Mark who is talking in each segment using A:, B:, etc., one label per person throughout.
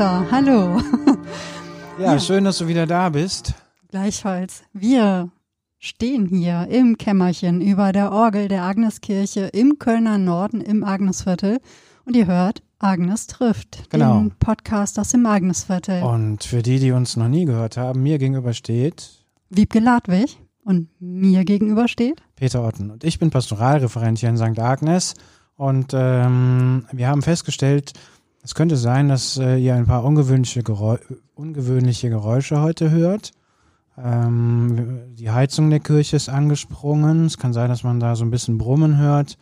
A: Peter, hallo.
B: Ja, ja, schön, dass du wieder da bist.
A: Gleichfalls. Wir stehen hier im Kämmerchen über der Orgel der Agneskirche im Kölner Norden im Agnesviertel und ihr hört Agnes trifft,
B: genau.
A: den Podcast aus dem Agnesviertel.
B: Und für die, die uns noch nie gehört haben, mir gegenüber steht
A: Wiebke Ladwig und mir gegenüber steht
B: Peter Otten. Und ich bin Pastoralreferent hier in St. Agnes und ähm, wir haben festgestellt, es könnte sein, dass äh, ihr ein paar ungewöhnliche, Geräu ungewöhnliche Geräusche heute hört. Ähm, die Heizung der Kirche ist angesprungen. Es kann sein, dass man da so ein bisschen Brummen hört.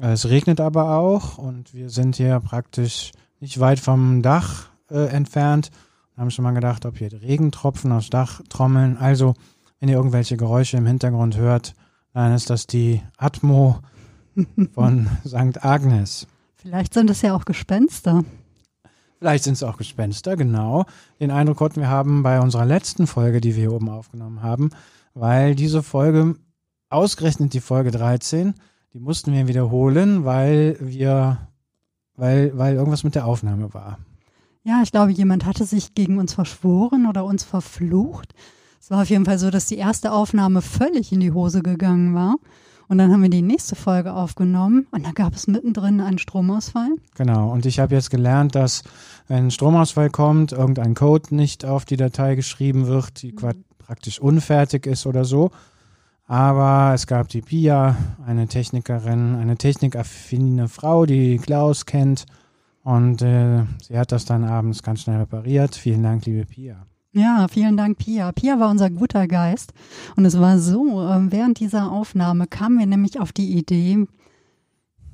B: Äh, es regnet aber auch und wir sind hier praktisch nicht weit vom Dach äh, entfernt. Wir haben schon mal gedacht, ob hier Regentropfen aufs Dach trommeln. Also, wenn ihr irgendwelche Geräusche im Hintergrund hört, dann ist das die Atmo von St. Agnes.
A: Vielleicht sind es ja auch Gespenster.
B: Vielleicht sind es auch Gespenster, genau. Den Eindruck konnten wir haben bei unserer letzten Folge, die wir hier oben aufgenommen haben, weil diese Folge, ausgerechnet die Folge 13, die mussten wir wiederholen, weil wir, weil, weil irgendwas mit der Aufnahme war.
A: Ja, ich glaube, jemand hatte sich gegen uns verschworen oder uns verflucht. Es war auf jeden Fall so, dass die erste Aufnahme völlig in die Hose gegangen war. Und dann haben wir die nächste Folge aufgenommen und da gab es mittendrin einen Stromausfall.
B: Genau, und ich habe jetzt gelernt, dass wenn ein Stromausfall kommt, irgendein Code nicht auf die Datei geschrieben wird, die mhm. praktisch unfertig ist oder so. Aber es gab die Pia, eine Technikerin, eine technikaffine Frau, die Klaus kennt. Und äh, sie hat das dann abends ganz schnell repariert. Vielen Dank, liebe Pia.
A: Ja, vielen Dank, Pia. Pia war unser guter Geist. Und es war so, ähm, während dieser Aufnahme kamen wir nämlich auf die Idee,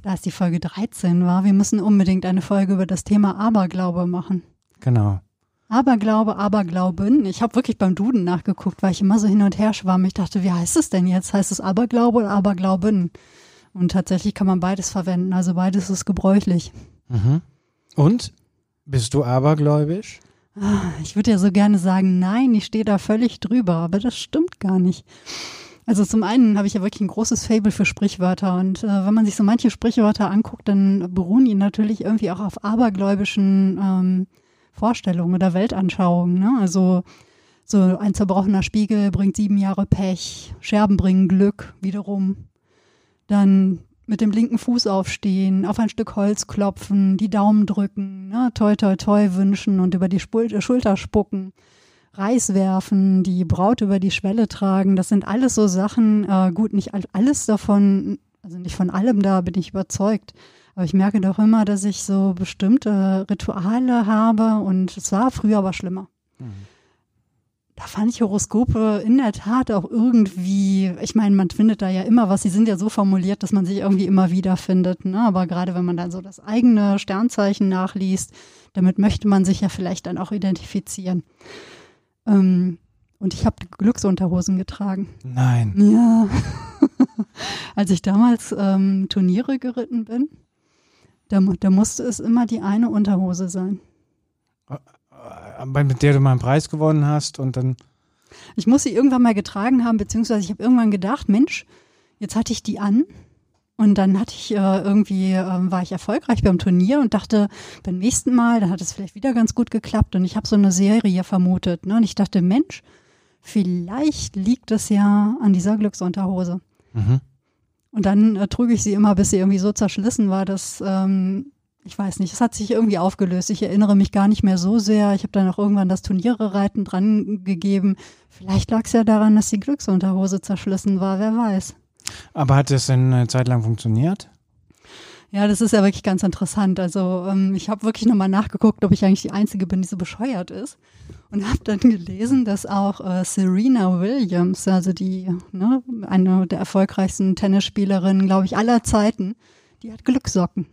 A: da es die Folge 13 war, wir müssen unbedingt eine Folge über das Thema Aberglaube machen.
B: Genau.
A: Aberglaube, Aberglauben. Ich habe wirklich beim Duden nachgeguckt, weil ich immer so hin und her schwamm. Ich dachte, wie heißt es denn jetzt? Heißt es Aberglaube oder Aberglauben? Und tatsächlich kann man beides verwenden. Also beides ist gebräuchlich.
B: Mhm. Und? Bist du abergläubisch?
A: Ah, ich würde ja so gerne sagen, nein, ich stehe da völlig drüber, aber das stimmt gar nicht. Also zum einen habe ich ja wirklich ein großes Fable für Sprichwörter und äh, wenn man sich so manche Sprichwörter anguckt, dann beruhen die natürlich irgendwie auch auf abergläubischen ähm, Vorstellungen oder Weltanschauungen. Ne? Also so ein zerbrochener Spiegel bringt sieben Jahre Pech, Scherben bringen Glück wiederum. Dann mit dem linken Fuß aufstehen, auf ein Stück Holz klopfen, die Daumen drücken, ne, toi toi toi wünschen und über die Spul Schulter spucken, Reis werfen, die Braut über die Schwelle tragen, das sind alles so Sachen, äh, gut, nicht alles davon, also nicht von allem da bin ich überzeugt, aber ich merke doch immer, dass ich so bestimmte Rituale habe und es war früher aber schlimmer. Mhm da fand ich Horoskope in der Tat auch irgendwie, ich meine, man findet da ja immer was, sie sind ja so formuliert, dass man sich irgendwie immer wiederfindet. Ne? Aber gerade wenn man dann so das eigene Sternzeichen nachliest, damit möchte man sich ja vielleicht dann auch identifizieren. Ähm, und ich habe Glücksunterhosen getragen.
B: Nein.
A: Ja. Als ich damals ähm, Turniere geritten bin, da, da musste es immer die eine Unterhose sein.
B: Mit der du mal einen Preis gewonnen hast und dann.
A: Ich muss sie irgendwann mal getragen haben, beziehungsweise ich habe irgendwann gedacht, Mensch, jetzt hatte ich die an und dann hatte ich äh, irgendwie, äh, war ich erfolgreich beim Turnier und dachte, beim nächsten Mal, dann hat es vielleicht wieder ganz gut geklappt und ich habe so eine Serie vermutet. Ne? Und ich dachte, Mensch, vielleicht liegt es ja an dieser Glücksunterhose. Mhm. Und dann äh, trug ich sie immer, bis sie irgendwie so zerschlissen war, dass ähm, ich weiß nicht, es hat sich irgendwie aufgelöst. Ich erinnere mich gar nicht mehr so sehr. Ich habe dann auch irgendwann das Turnierereiten dran gegeben. Vielleicht lag es ja daran, dass die Glücksunterhose zerschlissen war, wer weiß.
B: Aber hat das denn eine Zeit lang funktioniert?
A: Ja, das ist ja wirklich ganz interessant. Also ähm, ich habe wirklich nochmal nachgeguckt, ob ich eigentlich die Einzige bin, die so bescheuert ist. Und habe dann gelesen, dass auch äh, Serena Williams, also die ne, eine der erfolgreichsten Tennisspielerinnen, glaube ich, aller Zeiten, die hat Glückssocken.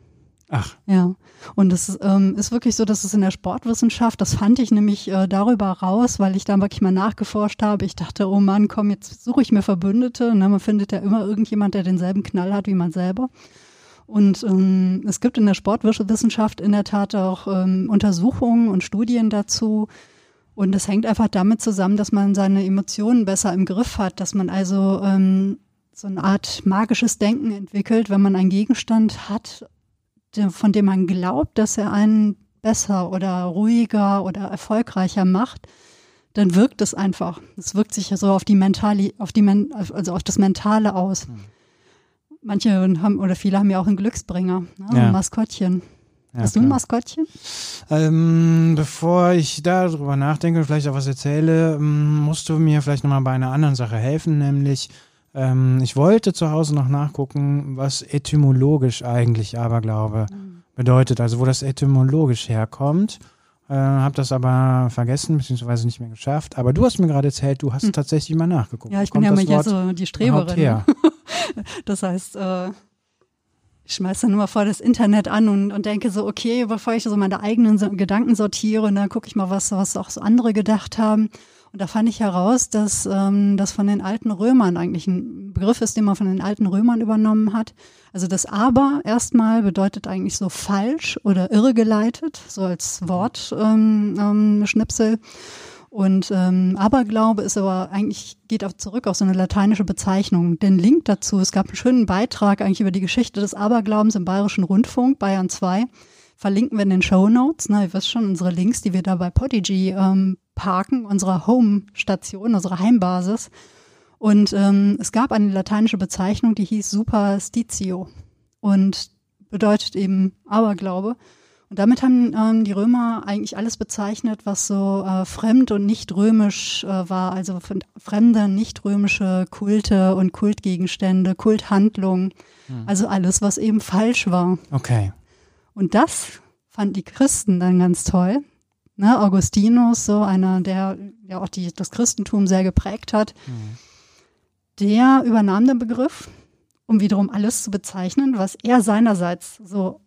B: Ach.
A: Ja. Und es ähm, ist wirklich so, dass es in der Sportwissenschaft, das fand ich nämlich äh, darüber raus, weil ich da wirklich mal nachgeforscht habe. Ich dachte, oh Mann, komm, jetzt suche ich mir Verbündete. Ne? Man findet ja immer irgendjemand, der denselben Knall hat wie man selber. Und ähm, es gibt in der Sportwissenschaft in der Tat auch ähm, Untersuchungen und Studien dazu. Und es hängt einfach damit zusammen, dass man seine Emotionen besser im Griff hat, dass man also ähm, so eine Art magisches Denken entwickelt, wenn man einen Gegenstand hat, von dem man glaubt, dass er einen besser oder ruhiger oder erfolgreicher macht, dann wirkt es einfach. Es wirkt sich ja so auf die mentale, auf die Men also auf das Mentale aus. Mhm. Manche haben oder viele haben ja auch einen Glücksbringer, ne? ja. ein Maskottchen. Ja, Hast du ein Maskottchen?
B: Ähm, bevor ich darüber nachdenke und vielleicht auch was erzähle, ähm, musst du mir vielleicht nochmal bei einer anderen Sache helfen, nämlich ähm, ich wollte zu Hause noch nachgucken, was etymologisch eigentlich Aberglaube mhm. bedeutet, also wo das etymologisch herkommt. Äh, habe das aber vergessen, beziehungsweise nicht mehr geschafft. Aber du hast mir gerade erzählt, du hast hm. tatsächlich mal nachgeguckt.
A: Ja, ich bin ja mal hier so die Streberin. das heißt, äh, ich schmeiße dann nur vor das Internet an und, und denke so, okay, bevor ich so meine eigenen Gedanken sortiere, dann gucke ich mal, was, was auch so andere gedacht haben. Und da fand ich heraus, dass ähm, das von den alten Römern eigentlich ein Begriff ist, den man von den alten Römern übernommen hat. Also das Aber erstmal bedeutet eigentlich so falsch oder irregeleitet, so als Wortschnipsel. Ähm, ähm, Schnipsel. Und ähm, Aberglaube ist aber eigentlich, geht auch zurück auf so eine lateinische Bezeichnung. Den Link dazu, es gab einen schönen Beitrag eigentlich über die Geschichte des Aberglaubens im Bayerischen Rundfunk, Bayern 2. Verlinken wir in den Show Notes. Ne, ihr wisst schon, unsere Links, die wir da bei Podigy ähm, parken, unserer Home-Station, unserer Heimbasis. Und ähm, es gab eine lateinische Bezeichnung, die hieß Superstitio und bedeutet eben Aberglaube. Und damit haben ähm, die Römer eigentlich alles bezeichnet, was so äh, fremd und nicht römisch äh, war, also fremde, nicht römische Kulte und Kultgegenstände, Kulthandlungen, hm. also alles, was eben falsch war.
B: Okay.
A: Und das fanden die Christen dann ganz toll ne, Augustinus, so einer, der ja auch die, das Christentum sehr geprägt hat, mhm. der übernahm den Begriff, um wiederum alles zu bezeichnen, was er seinerseits so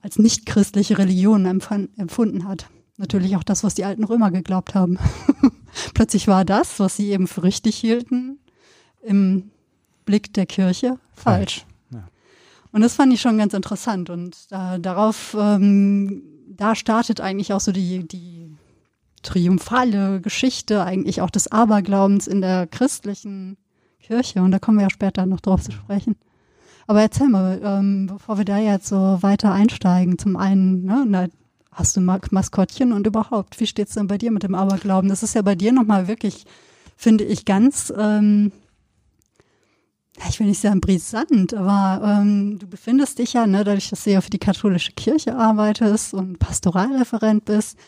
A: als nicht-christliche Religion empfunden hat. Natürlich auch das, was die alten Römer geglaubt haben. Plötzlich war das, was sie eben für richtig hielten, im Blick der Kirche falsch. falsch. Ja. Und das fand ich schon ganz interessant. Und äh, darauf ähm, da startet eigentlich auch so die, die triumphale Geschichte eigentlich auch des Aberglaubens in der christlichen Kirche. Und da kommen wir ja später noch drauf zu sprechen. Aber erzähl mal, ähm, bevor wir da jetzt so weiter einsteigen, zum einen, ne, na, hast du Maskottchen und überhaupt, wie steht's denn bei dir mit dem Aberglauben? Das ist ja bei dir nochmal wirklich, finde ich, ganz ähm, ich will nicht sagen brisant, aber ähm, du befindest dich ja, ne, dadurch, dass du ja für die katholische Kirche arbeitest und Pastoralreferent bist,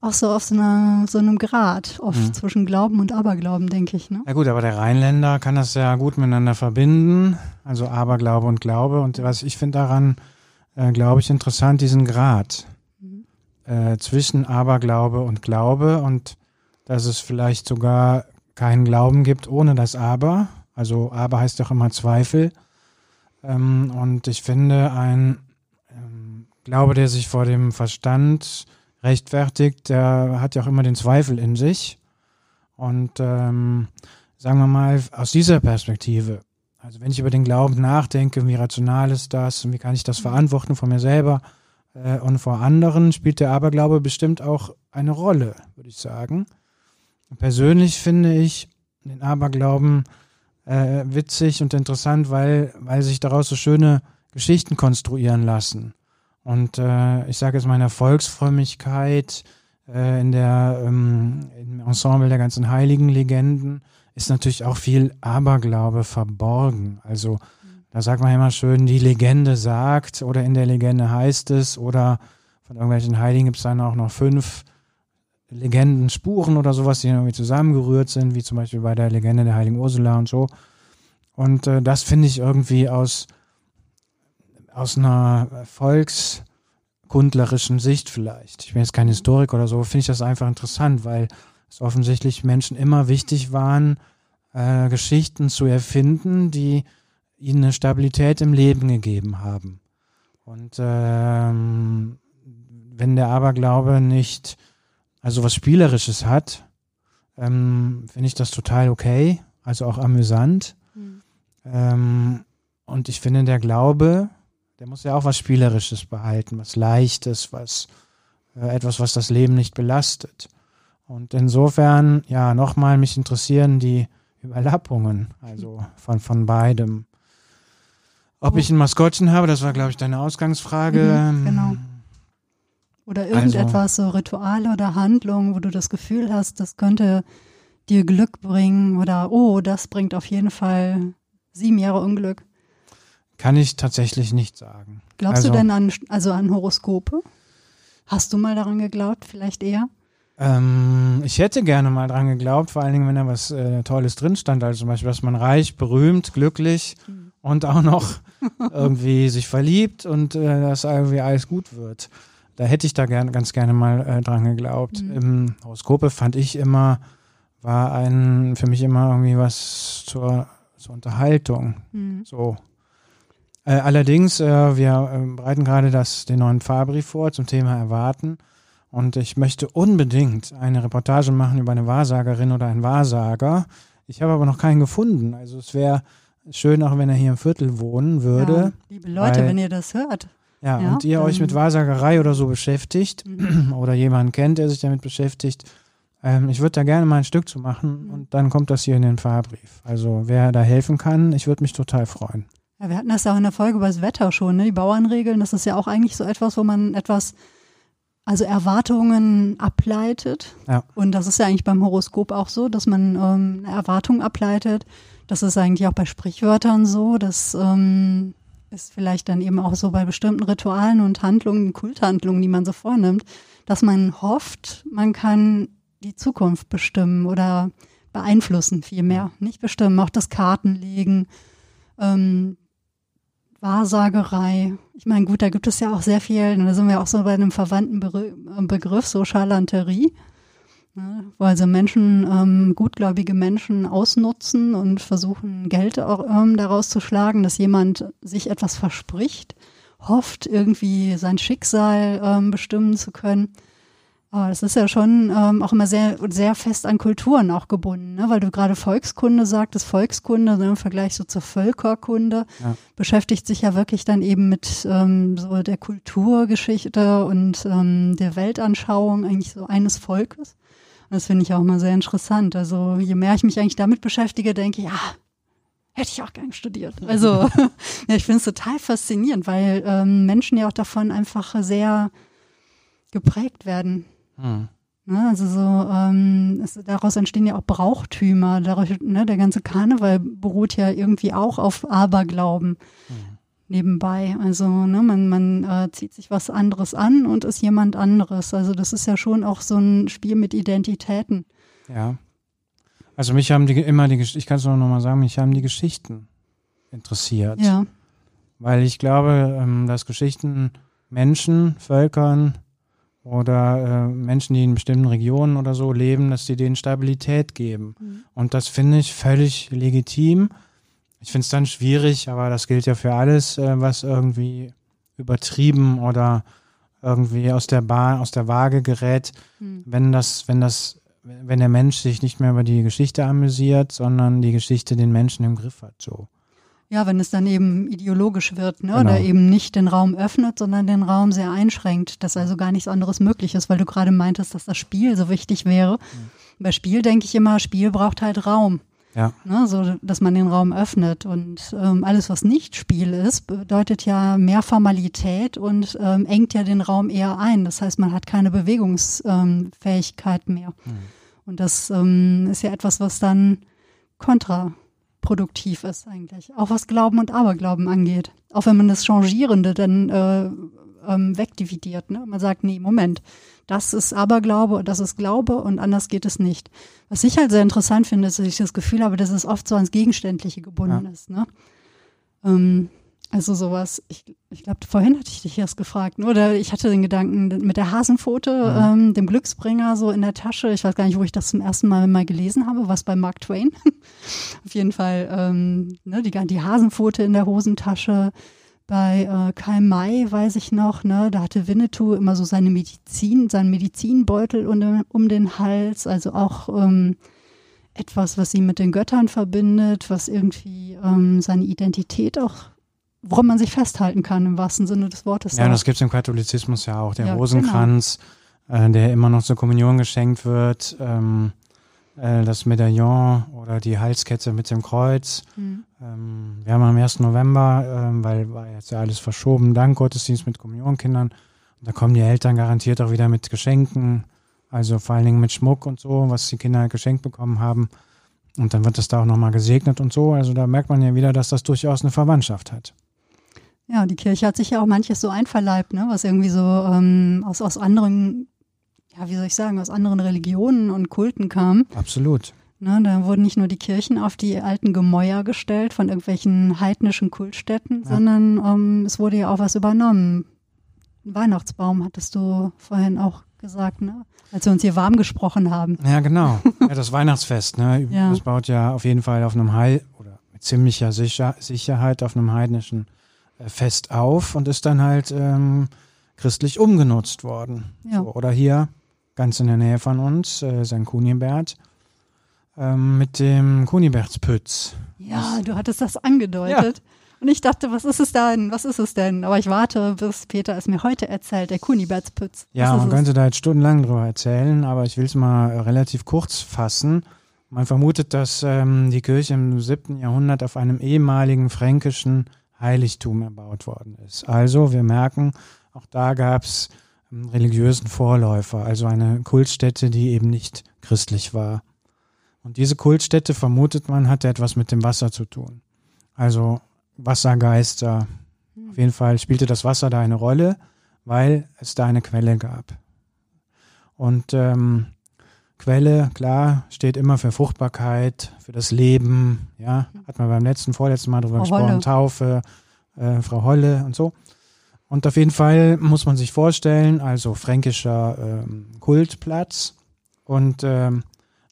A: auch so auf so, einer, so einem Grad, oft mhm. zwischen Glauben und Aberglauben, denke ich. Ne?
B: Ja gut, aber der Rheinländer kann das ja gut miteinander verbinden, also Aberglaube und Glaube. Und was ich finde daran, äh, glaube ich, interessant, diesen Grad mhm. äh, zwischen Aberglaube und Glaube und dass es vielleicht sogar keinen Glauben gibt ohne das Aber also aber heißt doch immer Zweifel. Ähm, und ich finde, ein ähm, Glaube, der sich vor dem Verstand rechtfertigt, der hat ja auch immer den Zweifel in sich. Und ähm, sagen wir mal, aus dieser Perspektive, also wenn ich über den Glauben nachdenke, wie rational ist das und wie kann ich das verantworten vor mir selber äh, und vor anderen, spielt der Aberglaube bestimmt auch eine Rolle, würde ich sagen. Persönlich finde ich den Aberglauben äh, witzig und interessant, weil, weil sich daraus so schöne Geschichten konstruieren lassen. Und äh, ich sage jetzt mal in der Volksfrömmigkeit, äh, in der ähm, im Ensemble der ganzen heiligen Legenden ist natürlich auch viel Aberglaube verborgen. Also da sagt man immer schön, die Legende sagt oder in der Legende heißt es oder von irgendwelchen Heiligen gibt es dann auch noch fünf Legenden, Spuren oder sowas, die irgendwie zusammengerührt sind, wie zum Beispiel bei der Legende der heiligen Ursula und so. Und äh, das finde ich irgendwie aus, aus einer volkskundlerischen Sicht vielleicht. Ich bin jetzt kein Historiker oder so, finde ich das einfach interessant, weil es offensichtlich Menschen immer wichtig waren, äh, Geschichten zu erfinden, die ihnen eine Stabilität im Leben gegeben haben. Und ähm, wenn der Aberglaube nicht also was Spielerisches hat, ähm, finde ich das total okay, also auch amüsant. Mhm. Ähm, und ich finde, der Glaube, der muss ja auch was Spielerisches behalten, was Leichtes, was äh, etwas, was das Leben nicht belastet. Und insofern, ja, nochmal, mich interessieren die Überlappungen, also von, von beidem. Ob oh. ich ein Maskottchen habe, das war, glaube ich, deine Ausgangsfrage.
A: Mhm, genau. Oder irgendetwas, also, so Rituale oder Handlungen, wo du das Gefühl hast, das könnte dir Glück bringen oder oh, das bringt auf jeden Fall sieben Jahre Unglück.
B: Kann ich tatsächlich nicht sagen.
A: Glaubst also, du denn an, also an Horoskope? Hast du mal daran geglaubt, vielleicht eher?
B: Ähm, ich hätte gerne mal dran geglaubt, vor allen Dingen, wenn da was äh, Tolles drin stand, also zum Beispiel, dass man reich, berühmt, glücklich mhm. und auch noch irgendwie sich verliebt und äh, dass irgendwie alles gut wird. Da hätte ich da gern, ganz gerne mal äh, dran geglaubt. Mhm. Im Horoskope fand ich immer, war ein, für mich immer irgendwie was zur, zur Unterhaltung. Mhm. So. Äh, allerdings, äh, wir äh, bereiten gerade das, den neuen Fahrbrief vor zum Thema Erwarten. Und ich möchte unbedingt eine Reportage machen über eine Wahrsagerin oder einen Wahrsager. Ich habe aber noch keinen gefunden. Also es wäre schön, auch wenn er hier im Viertel wohnen würde. Ja,
A: liebe Leute, wenn ihr das hört.
B: Ja, ja und ihr euch mit Wahrsagerei oder so beschäftigt mhm. oder jemanden kennt, der sich damit beschäftigt. Ähm, ich würde da gerne mal ein Stück zu machen mhm. und dann kommt das hier in den Fahrbrief. Also wer da helfen kann, ich würde mich total freuen.
A: Ja, wir hatten das ja auch in der Folge über das Wetter schon, ne? die Bauernregeln. Das ist ja auch eigentlich so etwas, wo man etwas also Erwartungen ableitet. Ja. Und das ist ja eigentlich beim Horoskop auch so, dass man ähm, eine Erwartung ableitet. Das ist eigentlich auch bei Sprichwörtern so. Das ähm, ist vielleicht dann eben auch so bei bestimmten Ritualen und Handlungen, Kulthandlungen, die man so vornimmt, dass man hofft, man kann die Zukunft bestimmen oder beeinflussen vielmehr. Nicht bestimmen, auch das Kartenlegen. Ähm, Wahrsagerei. Ich meine, gut, da gibt es ja auch sehr viel, da sind wir auch so bei einem verwandten Begriff, so Charlanterie, ne, wo also Menschen, ähm, gutgläubige Menschen ausnutzen und versuchen, Geld auch, ähm, daraus zu schlagen, dass jemand sich etwas verspricht, hofft, irgendwie sein Schicksal ähm, bestimmen zu können. Aber das ist ja schon ähm, auch immer sehr, sehr fest an Kulturen auch gebunden, ne? weil du gerade Volkskunde sagtest, Volkskunde ne, im Vergleich so zur Völkerkunde ja. beschäftigt sich ja wirklich dann eben mit ähm, so der Kulturgeschichte und ähm, der Weltanschauung eigentlich so eines Volkes. Das finde ich auch immer sehr interessant. Also je mehr ich mich eigentlich damit beschäftige, denke ich, ja, hätte ich auch gern studiert. Also ja, ich finde es total faszinierend, weil ähm, Menschen ja auch davon einfach sehr geprägt werden. Hm. Ne, also so, ähm, es, daraus entstehen ja auch Brauchtümer. Dadurch, ne, der ganze Karneval beruht ja irgendwie auch auf Aberglauben hm. Nebenbei. Also ne, man, man äh, zieht sich was anderes an und ist jemand anderes. Also das ist ja schon auch so ein Spiel mit Identitäten.
B: Ja. Also mich haben die immer die, ich kann es nur noch mal sagen, mich haben die Geschichten interessiert. Ja. Weil ich glaube, ähm, dass Geschichten Menschen, Völkern, oder äh, Menschen, die in bestimmten Regionen oder so leben, dass sie denen Stabilität geben. Mhm. Und das finde ich völlig legitim. Ich finde es dann schwierig, aber das gilt ja für alles, äh, was irgendwie übertrieben oder irgendwie aus der Bahn, aus der Waage gerät, mhm. wenn das, wenn das, wenn der Mensch sich nicht mehr über die Geschichte amüsiert, sondern die Geschichte den Menschen im Griff hat, so.
A: Ja, wenn es dann eben ideologisch wird, ne? Genau. oder eben nicht den Raum öffnet, sondern den Raum sehr einschränkt, dass also gar nichts anderes möglich ist, weil du gerade meintest, dass das Spiel so wichtig wäre. Mhm. Bei Spiel denke ich immer, Spiel braucht halt Raum. Ja. Ne, so, dass man den Raum öffnet. Und ähm, alles, was nicht Spiel ist, bedeutet ja mehr Formalität und ähm, engt ja den Raum eher ein. Das heißt, man hat keine Bewegungsfähigkeit ähm, mehr. Mhm. Und das ähm, ist ja etwas, was dann kontra produktiv ist eigentlich. Auch was Glauben und Aberglauben angeht. Auch wenn man das Changierende dann äh, ähm, wegdividiert. Ne? Man sagt, nee, Moment, das ist Aberglaube und das ist Glaube und anders geht es nicht. Was ich halt sehr interessant finde, ist, dass ich das Gefühl habe, dass es oft so ans Gegenständliche gebunden ja. ist. Ne? Ähm, also sowas, ich, ich glaube, vorhin hatte ich dich erst gefragt, ne? oder ich hatte den Gedanken mit der Hasenpfote, ja. ähm, dem Glücksbringer so in der Tasche. Ich weiß gar nicht, wo ich das zum ersten Mal mal gelesen habe, was bei Mark Twain. Auf jeden Fall ähm, ne, die, die Hasenpfote in der Hosentasche. Bei äh, Karl May weiß ich noch, ne, da hatte Winnetou immer so seine Medizin, seinen Medizinbeutel um, um den Hals, also auch ähm, etwas, was sie mit den Göttern verbindet, was irgendwie ähm, seine Identität auch woran man sich festhalten kann im wahrsten Sinne des Wortes.
B: Ja, auch. das gibt es im Katholizismus ja auch. Der ja, Rosenkranz, genau. äh, der immer noch zur Kommunion geschenkt wird, ähm, äh, das Medaillon oder die Halskette mit dem Kreuz. Mhm. Ähm, wir haben am 1. November, ähm, weil war jetzt ja alles verschoben, dank Gottesdienst mit Kommunionkindern, Da kommen die Eltern garantiert auch wieder mit Geschenken, also vor allen Dingen mit Schmuck und so, was die Kinder geschenkt bekommen haben. Und dann wird das da auch nochmal gesegnet und so. Also da merkt man ja wieder, dass das durchaus eine Verwandtschaft hat.
A: Ja, die Kirche hat sich ja auch manches so einverleibt, ne? was irgendwie so ähm, aus, aus anderen, ja, wie soll ich sagen, aus anderen Religionen und Kulten kam.
B: Absolut.
A: Ne, da wurden nicht nur die Kirchen auf die alten Gemäuer gestellt von irgendwelchen heidnischen Kultstätten, ja. sondern ähm, es wurde ja auch was übernommen. Ein Weihnachtsbaum hattest du vorhin auch gesagt, ne? als wir uns hier warm gesprochen haben.
B: Ja, genau. Ja, das Weihnachtsfest, ne? Ja. Das baut ja auf jeden Fall auf einem Heil oder mit ziemlicher Sicher Sicherheit auf einem heidnischen äh, Fest auf und ist dann halt ähm, christlich umgenutzt worden. Ja. So, oder hier, ganz in der Nähe von uns, äh, St. Kunibert ähm, mit dem Kunibertspütz.
A: Ja, du hattest das angedeutet. Ja. Und ich dachte, was ist es denn? Was ist es denn? Aber ich warte, bis Peter es mir heute erzählt, der Kunibertspütz.
B: Ja, man könnte da jetzt stundenlang drüber erzählen, aber ich will es mal relativ kurz fassen. Man vermutet, dass ähm, die Kirche im 7. Jahrhundert auf einem ehemaligen fränkischen Heiligtum erbaut worden ist. Also wir merken, auch da gab es religiösen Vorläufer, also eine Kultstätte, die eben nicht christlich war. Und diese Kultstätte, vermutet man, hatte etwas mit dem Wasser zu tun. Also Wassergeister. Auf jeden Fall spielte das Wasser da eine Rolle, weil es da eine Quelle gab. Und ähm, Quelle, klar, steht immer für Fruchtbarkeit, für das Leben. Ja, hat man beim letzten, vorletzten Mal drüber Frau gesprochen, Holle. Taufe, äh, Frau Holle und so. Und auf jeden Fall muss man sich vorstellen, also fränkischer ähm, Kultplatz. Und ähm,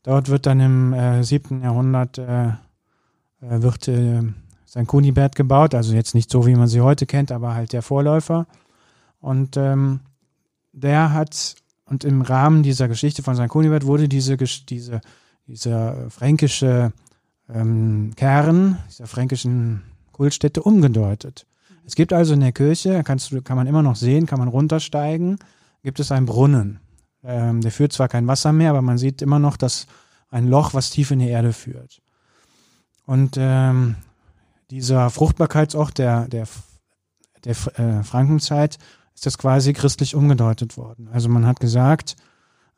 B: Dort wird dann im äh, 7. Jahrhundert äh, äh, wird äh, sein Kunibert gebaut, also jetzt nicht so, wie man sie heute kennt, aber halt der Vorläufer. Und ähm, der hat, und im Rahmen dieser Geschichte von St. Kunibert wurde diese, diese, dieser fränkische ähm, Kern, dieser fränkischen Kultstätte umgedeutet. Es gibt also in der Kirche, kannst du, kann man immer noch sehen, kann man runtersteigen, gibt es einen Brunnen. Ähm, der führt zwar kein Wasser mehr, aber man sieht immer noch das, ein Loch, was tief in die Erde führt. Und ähm, dieser Fruchtbarkeitsort der, der, der äh, Frankenzeit ist das quasi christlich umgedeutet worden. Also man hat gesagt,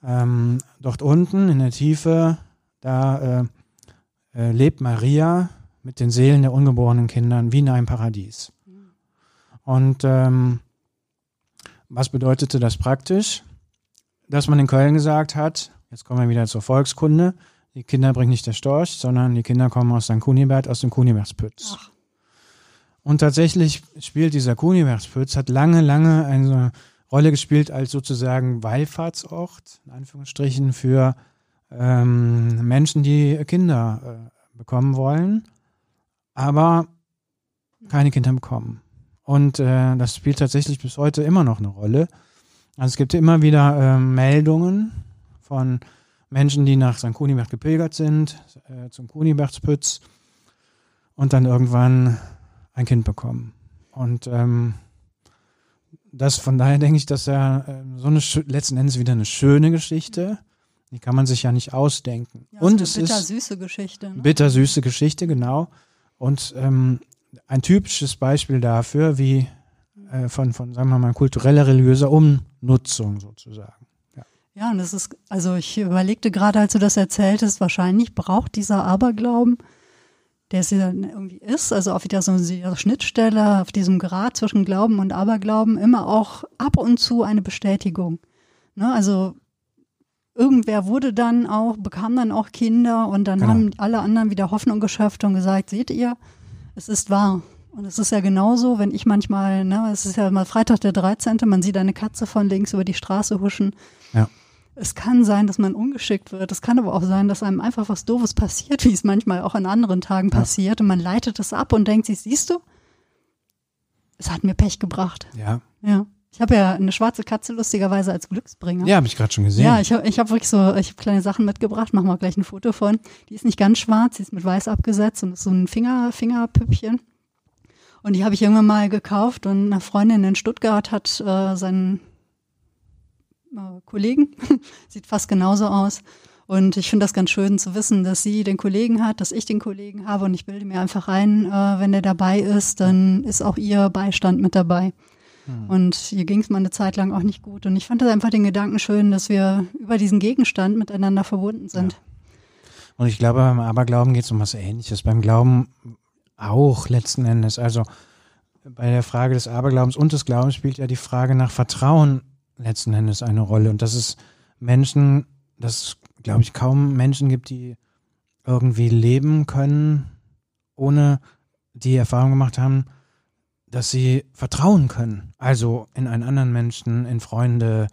B: ähm, dort unten in der Tiefe, da äh, äh, lebt Maria mit den Seelen der ungeborenen Kindern wie in einem Paradies. Und ähm, was bedeutete das praktisch? dass man in Köln gesagt hat, jetzt kommen wir wieder zur Volkskunde, die Kinder bringt nicht der Storch, sondern die Kinder kommen aus St. Kunibert, aus dem Kunibertspütz. Ach. Und tatsächlich spielt dieser Kunibertspütz, hat lange, lange eine Rolle gespielt als sozusagen Wallfahrtsort, in Anführungsstrichen, für ähm, Menschen, die Kinder äh, bekommen wollen, aber keine Kinder bekommen. Und äh, das spielt tatsächlich bis heute immer noch eine Rolle. Also es gibt immer wieder äh, Meldungen von Menschen, die nach St. Kunibert gepilgert sind, äh, zum Kunibertspütz und dann irgendwann ein Kind bekommen. Und ähm, das von daher denke ich, dass ja äh, so eine letzten Endes wieder eine schöne Geschichte. Die kann man sich ja nicht ausdenken.
A: Ja, und es ist eine bittersüße Geschichte. Ne?
B: Bittersüße Geschichte, genau. Und ähm, ein typisches Beispiel dafür, wie äh, von, von, sagen wir mal, kultureller, religiöser Umnutzung sozusagen.
A: Ja. ja, und das ist, also ich überlegte gerade, als du das erzähltest, wahrscheinlich braucht dieser Aberglauben, der es ja irgendwie ist, also auf wieder so eine Schnittstelle, auf diesem Grad zwischen Glauben und Aberglauben, immer auch ab und zu eine Bestätigung. Ne? Also irgendwer wurde dann auch, bekam dann auch Kinder und dann genau. haben alle anderen wieder Hoffnung geschöpft und gesagt, seht ihr, es ist wahr. Und es ist ja genauso, wenn ich manchmal, ne, es ist ja mal Freitag der 13., man sieht eine Katze von links über die Straße huschen.
B: Ja.
A: Es kann sein, dass man ungeschickt wird. Es kann aber auch sein, dass einem einfach was Doofes passiert, wie es manchmal auch an anderen Tagen ja. passiert. Und man leitet es ab und denkt sich, siehst du, es hat mir Pech gebracht.
B: Ja.
A: Ja. Ich habe ja eine schwarze Katze lustigerweise als Glücksbringer.
B: Ja, habe ich gerade schon gesehen.
A: Ja, ich habe ich hab wirklich so, ich habe kleine Sachen mitgebracht, machen wir gleich ein Foto von. Die ist nicht ganz schwarz, sie ist mit weiß abgesetzt und ist so ein Finger, Fingerpüppchen. Und die habe ich irgendwann mal gekauft und eine Freundin in Stuttgart hat äh, seinen äh, Kollegen, sieht fast genauso aus. Und ich finde das ganz schön zu wissen, dass sie den Kollegen hat, dass ich den Kollegen habe und ich bilde mir einfach ein, äh, wenn der dabei ist, dann ist auch ihr Beistand mit dabei. Hm. Und hier ging es mal eine Zeit lang auch nicht gut. Und ich fand das einfach den Gedanken schön, dass wir über diesen Gegenstand miteinander verbunden sind. Ja.
B: Und ich glaube, beim Aberglauben geht es um was Ähnliches. Beim Glauben auch letzten Endes. Also bei der Frage des Aberglaubens und des Glaubens spielt ja die Frage nach Vertrauen letzten Endes eine Rolle. Und dass es Menschen, dass glaube ich kaum Menschen gibt, die irgendwie leben können, ohne die Erfahrung gemacht haben, dass sie vertrauen können. Also in einen anderen Menschen, in Freunde,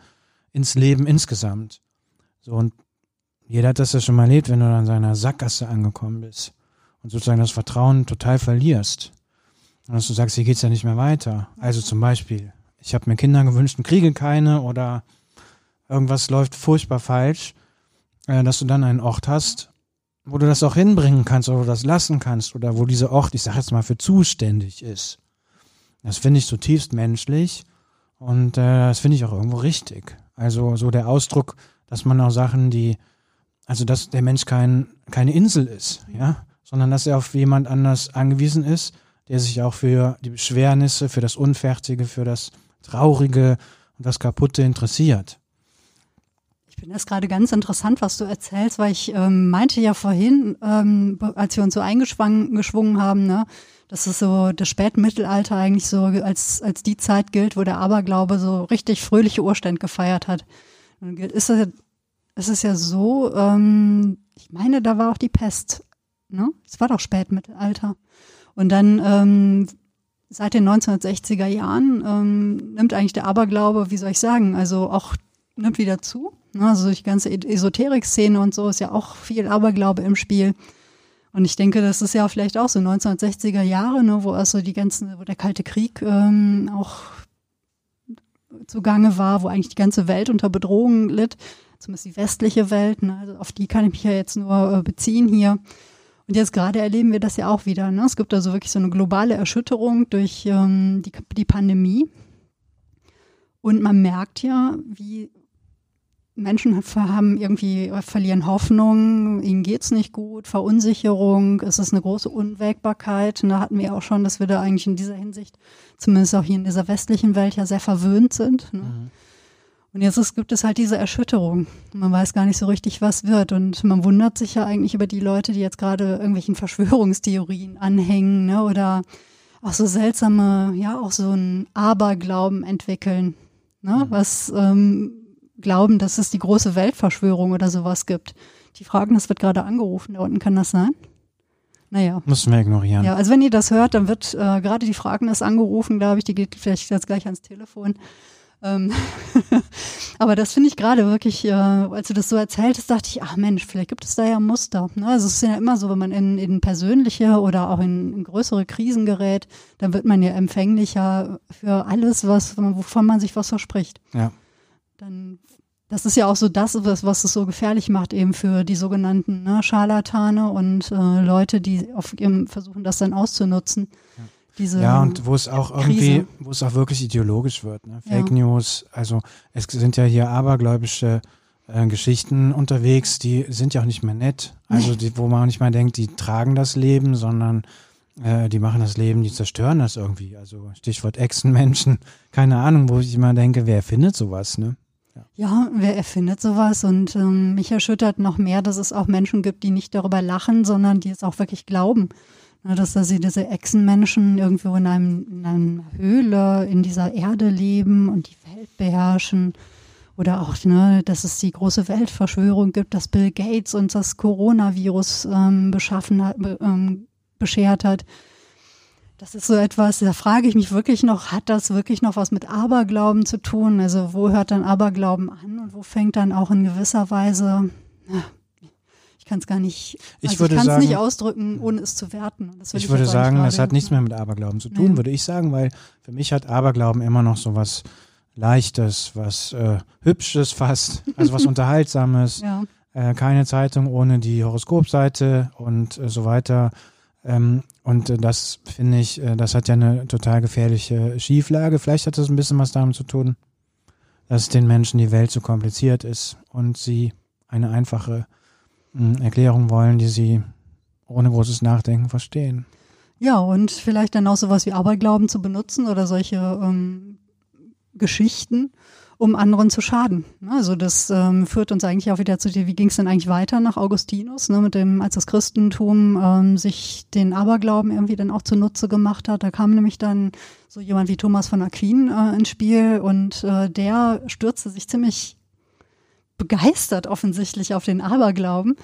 B: ins Leben insgesamt. So und jeder hat das ja schon mal erlebt, wenn du an seiner Sackgasse angekommen bist und sozusagen das Vertrauen total verlierst. Und dass du sagst, hier geht's ja nicht mehr weiter. Also zum Beispiel, ich habe mir Kinder gewünscht und kriege keine oder irgendwas läuft furchtbar falsch, äh, dass du dann einen Ort hast, wo du das auch hinbringen kannst oder das lassen kannst oder wo dieser Ort, ich sage jetzt mal, für zuständig ist. Das finde ich zutiefst menschlich und äh, das finde ich auch irgendwo richtig. Also so der Ausdruck, dass man auch Sachen, die, also dass der Mensch kein, keine Insel ist, ja, sondern dass er auf jemand anders angewiesen ist, der sich auch für die Beschwernisse, für das Unfertige, für das Traurige und das Kaputte interessiert.
A: Finde das gerade ganz interessant, was du erzählst, weil ich ähm, meinte ja vorhin, ähm, als wir uns so eingeschwungen haben, ne, dass es so das Spätmittelalter eigentlich so als, als die Zeit gilt, wo der Aberglaube so richtig fröhliche Urständ gefeiert hat. Und ist es, ist es ja so, ähm, ich meine, da war auch die Pest, ne? Es war doch Spätmittelalter. Und dann ähm, seit den 1960er Jahren ähm, nimmt eigentlich der Aberglaube, wie soll ich sagen, also auch nimmt wieder zu. Also die ganze Esoterik-Szene und so ist ja auch viel Aberglaube im Spiel. Und ich denke, das ist ja vielleicht auch so 1960er Jahre, ne, wo also die ganzen, wo der Kalte Krieg ähm, auch zugange war, wo eigentlich die ganze Welt unter Bedrohung litt, zumindest die westliche Welt. Ne, also auf die kann ich mich ja jetzt nur äh, beziehen hier. Und jetzt gerade erleben wir das ja auch wieder. Ne? Es gibt also wirklich so eine globale Erschütterung durch ähm, die, die Pandemie. Und man merkt ja, wie Menschen haben irgendwie verlieren Hoffnung, ihnen geht's nicht gut, Verunsicherung, es ist eine große Unwägbarkeit. Und da hatten wir auch schon, dass wir da eigentlich in dieser Hinsicht, zumindest auch hier in dieser westlichen Welt, ja sehr verwöhnt sind. Ne? Mhm. Und jetzt ist, gibt es halt diese Erschütterung. Man weiß gar nicht so richtig, was wird. Und man wundert sich ja eigentlich über die Leute, die jetzt gerade irgendwelchen Verschwörungstheorien anhängen, ne? oder auch so seltsame, ja, auch so ein Aberglauben entwickeln. Ne? Mhm. Was ähm, glauben, dass es die große Weltverschwörung oder sowas gibt. Die fragen, das wird gerade angerufen, da unten kann das sein? Naja.
B: Müssen wir ignorieren.
A: Ja, also wenn ihr das hört, dann wird äh, gerade die Fragen ist angerufen, glaube ich, die geht vielleicht jetzt gleich ans Telefon. Ähm Aber das finde ich gerade wirklich, äh, als du das so erzähltest, dachte ich, ach Mensch, vielleicht gibt es da ja Muster. Ne? Also es ist ja immer so, wenn man in, in persönliche oder auch in, in größere Krisen gerät, dann wird man ja empfänglicher für alles, was, wovon man sich was verspricht.
B: Ja.
A: Dann das ist ja auch so das, was, was es so gefährlich macht, eben für die sogenannten ne, Scharlatane und äh, Leute, die auf ihrem versuchen, das dann auszunutzen.
B: Ja. Diese ja, und wo es auch irgendwie, wo es auch wirklich ideologisch wird. Ne? Fake ja. News, also es sind ja hier abergläubische äh, Geschichten unterwegs, die sind ja auch nicht mehr nett. Also die, wo man auch nicht mal denkt, die tragen das Leben, sondern äh, die machen das Leben, die zerstören das irgendwie. Also Stichwort Echsenmenschen, keine Ahnung, wo ich immer denke, wer findet sowas, ne?
A: Ja. wer erfindet sowas? Und ähm, mich erschüttert noch mehr, dass es auch Menschen gibt, die nicht darüber lachen, sondern die es auch wirklich glauben. Na, dass da sie diese Echsenmenschen irgendwo in, einem, in einer Höhle in dieser Erde leben und die Welt beherrschen. Oder auch, ne, dass es die große Weltverschwörung gibt, dass Bill Gates uns das Coronavirus ähm, beschaffen hat, ähm, beschert hat. Das ist so etwas, da frage ich mich wirklich noch, hat das wirklich noch was mit Aberglauben zu tun? Also wo hört dann Aberglauben an und wo fängt dann auch in gewisser Weise, ich kann es gar nicht,
B: also ich, ich kann es
A: nicht ausdrücken, ohne es zu werten.
B: ich, ich würde sagen, das hat nichts mehr mit Aberglauben zu tun, nee. würde ich sagen, weil für mich hat Aberglauben immer noch so was Leichtes, was äh, Hübsches fast, also was Unterhaltsames. Ja. Äh, keine Zeitung ohne die Horoskopseite und äh, so weiter. Ähm, und äh, das finde ich, äh, das hat ja eine total gefährliche Schieflage. Vielleicht hat das ein bisschen was damit zu tun, dass den Menschen die Welt so kompliziert ist und sie eine einfache hm, Erklärung wollen, die sie ohne großes Nachdenken verstehen.
A: Ja, und vielleicht dann auch sowas wie Aberglauben zu benutzen oder solche ähm, Geschichten, um anderen zu schaden. Also das ähm, führt uns eigentlich auch wieder zu dir, wie ging es denn eigentlich weiter nach Augustinus, ne, mit dem, als das Christentum ähm, sich den Aberglauben irgendwie dann auch zunutze gemacht hat. Da kam nämlich dann so jemand wie Thomas von Aquin äh, ins Spiel und äh, der stürzte sich ziemlich begeistert offensichtlich auf den Aberglauben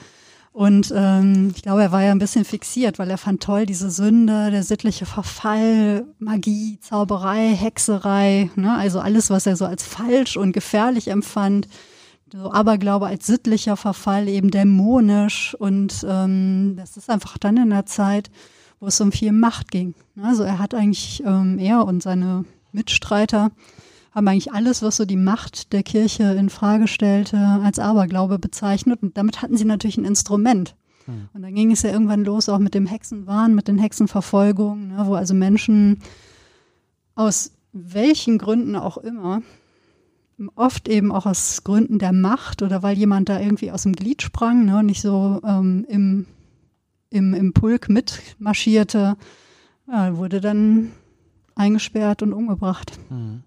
A: und ähm, ich glaube, er war ja ein bisschen fixiert, weil er fand toll diese Sünde, der sittliche Verfall, Magie, Zauberei, Hexerei, ne? also alles, was er so als falsch und gefährlich empfand. So Aberglaube als sittlicher Verfall, eben dämonisch. Und ähm, das ist einfach dann in der Zeit, wo es um viel Macht ging. Also er hat eigentlich, ähm, er und seine Mitstreiter haben eigentlich alles, was so die Macht der Kirche in Frage stellte, als Aberglaube bezeichnet. Und damit hatten sie natürlich ein Instrument. Hm. Und dann ging es ja irgendwann los, auch mit dem Hexenwahn, mit den Hexenverfolgungen, ne, wo also Menschen aus welchen Gründen auch immer, oft eben auch aus Gründen der Macht oder weil jemand da irgendwie aus dem Glied sprang, ne, nicht so ähm, im, im, im Pulk mitmarschierte, ja, wurde dann eingesperrt und umgebracht. Mhm.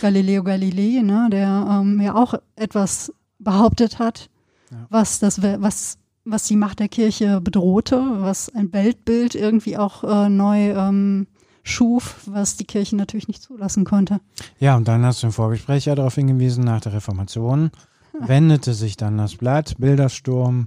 A: Galileo Galilei, ne, der ähm, ja auch etwas behauptet hat, ja. was das, was, was die Macht der Kirche bedrohte, was ein Weltbild irgendwie auch äh, neu ähm, schuf, was die Kirche natürlich nicht zulassen konnte.
B: Ja, und dann hast du im Vorgespräch ja darauf hingewiesen, nach der Reformation wendete sich dann das Blatt, Bildersturm,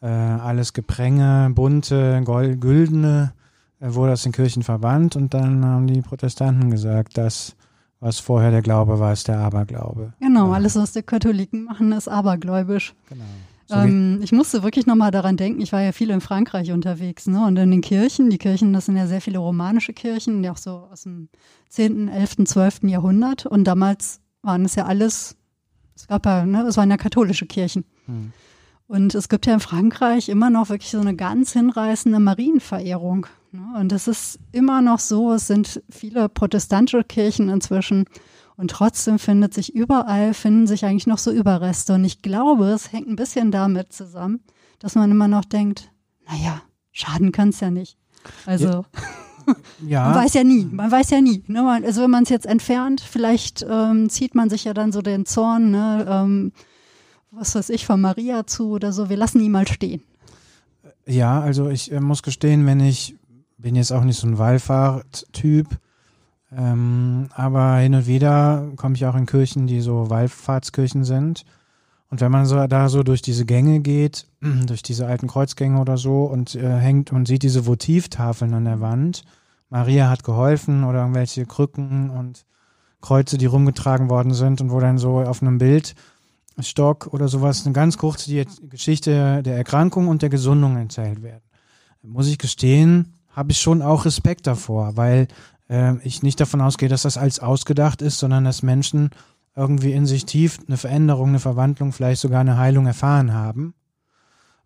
B: äh, alles Gepränge, bunte, gold, güldene, äh, wurde aus den Kirchen verbannt und dann haben die Protestanten gesagt, dass was vorher der Glaube war, ist der Aberglaube.
A: Genau, alles, was die Katholiken machen, ist abergläubisch. Genau. So ähm, ich musste wirklich nochmal daran denken, ich war ja viel in Frankreich unterwegs, ne? Und in den Kirchen, die Kirchen, das sind ja sehr viele romanische Kirchen, die auch so aus dem 10., 11., 12. Jahrhundert. Und damals waren es ja alles, es gab ja, ne, es waren ja katholische Kirchen. Hm. Und es gibt ja in Frankreich immer noch wirklich so eine ganz hinreißende Marienverehrung. Ne? Und es ist immer noch so, es sind viele protestantische Kirchen inzwischen. Und trotzdem findet sich überall, finden sich eigentlich noch so Überreste. Und ich glaube, es hängt ein bisschen damit zusammen, dass man immer noch denkt, naja, schaden kann es ja nicht. Also. Ja. Ja. Man weiß ja nie, man weiß ja nie. Ne? Also wenn man es jetzt entfernt, vielleicht ähm, zieht man sich ja dann so den Zorn, ne? ähm, was weiß ich, von Maria zu oder so. Wir lassen ihn mal stehen.
B: Ja, also ich äh, muss gestehen, wenn ich bin jetzt auch nicht so ein Wallfahrt-Typ, ähm, aber hin und wieder komme ich auch in Kirchen, die so Wallfahrtskirchen sind. Und wenn man so da so durch diese Gänge geht, durch diese alten Kreuzgänge oder so und äh, hängt und sieht diese Votivtafeln an der Wand, Maria hat geholfen oder irgendwelche Krücken und Kreuze, die rumgetragen worden sind und wo dann so auf einem Bildstock oder sowas eine ganz kurze Geschichte der Erkrankung und der Gesundung erzählt werden. Muss ich gestehen, habe ich schon auch Respekt davor, weil äh, ich nicht davon ausgehe, dass das als ausgedacht ist, sondern dass Menschen irgendwie in sich tief eine Veränderung, eine Verwandlung, vielleicht sogar eine Heilung erfahren haben.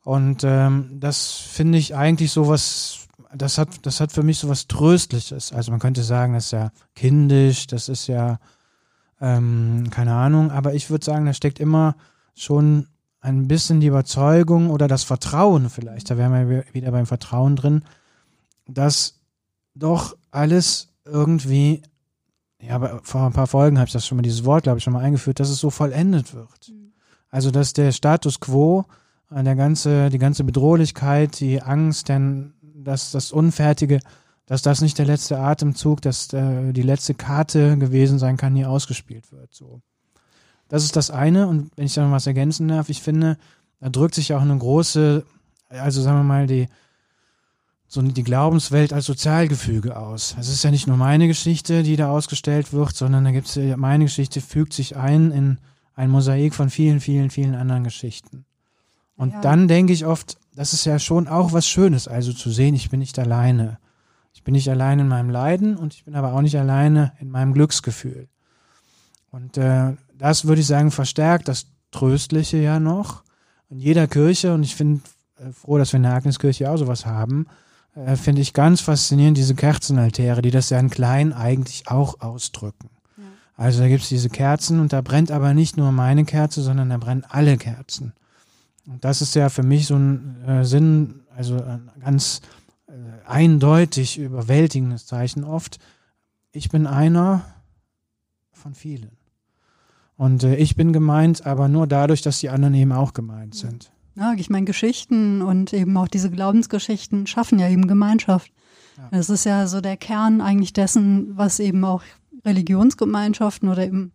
B: Und ähm, das finde ich eigentlich so was, das hat, das hat für mich so was Tröstliches. Also man könnte sagen, das ist ja kindisch, das ist ja, ähm, keine Ahnung, aber ich würde sagen, da steckt immer schon ein bisschen die Überzeugung oder das Vertrauen vielleicht, da wären wir wieder beim Vertrauen drin, dass doch alles irgendwie, ja, aber vor ein paar Folgen habe ich das schon mal, dieses Wort, glaube ich, schon mal eingeführt, dass es so vollendet wird. Mhm. Also, dass der Status quo, äh, der ganze, die ganze Bedrohlichkeit, die Angst, denn dass das Unfertige, dass das nicht der letzte Atemzug, dass äh, die letzte Karte gewesen sein kann, die ausgespielt wird. So. Das ist das eine. Und wenn ich da noch was ergänzen darf, ich finde, da drückt sich auch eine große, also sagen wir mal, die, so die Glaubenswelt als Sozialgefüge aus. Es ist ja nicht nur meine Geschichte, die da ausgestellt wird, sondern da gibt es ja, meine Geschichte fügt sich ein in ein Mosaik von vielen, vielen, vielen anderen Geschichten. Und ja. dann denke ich oft, das ist ja schon auch was Schönes, also zu sehen, ich bin nicht alleine. Ich bin nicht allein in meinem Leiden und ich bin aber auch nicht alleine in meinem Glücksgefühl. Und äh, das würde ich sagen, verstärkt das Tröstliche ja noch. In jeder Kirche, und ich bin äh, froh, dass wir in der Agniskirche auch sowas haben, äh, finde ich ganz faszinierend, diese Kerzenaltäre, die das ja in klein eigentlich auch ausdrücken. Ja. Also da gibt es diese Kerzen und da brennt aber nicht nur meine Kerze, sondern da brennen alle Kerzen. Und das ist ja für mich so ein äh, Sinn, also ein ganz äh, eindeutig überwältigendes Zeichen oft. Ich bin einer von vielen. Und äh, ich bin gemeint, aber nur dadurch, dass die anderen eben auch gemeint sind.
A: Ja, ich meine, Geschichten und eben auch diese Glaubensgeschichten schaffen ja eben Gemeinschaft. Ja. Das ist ja so der Kern eigentlich dessen, was eben auch Religionsgemeinschaften oder eben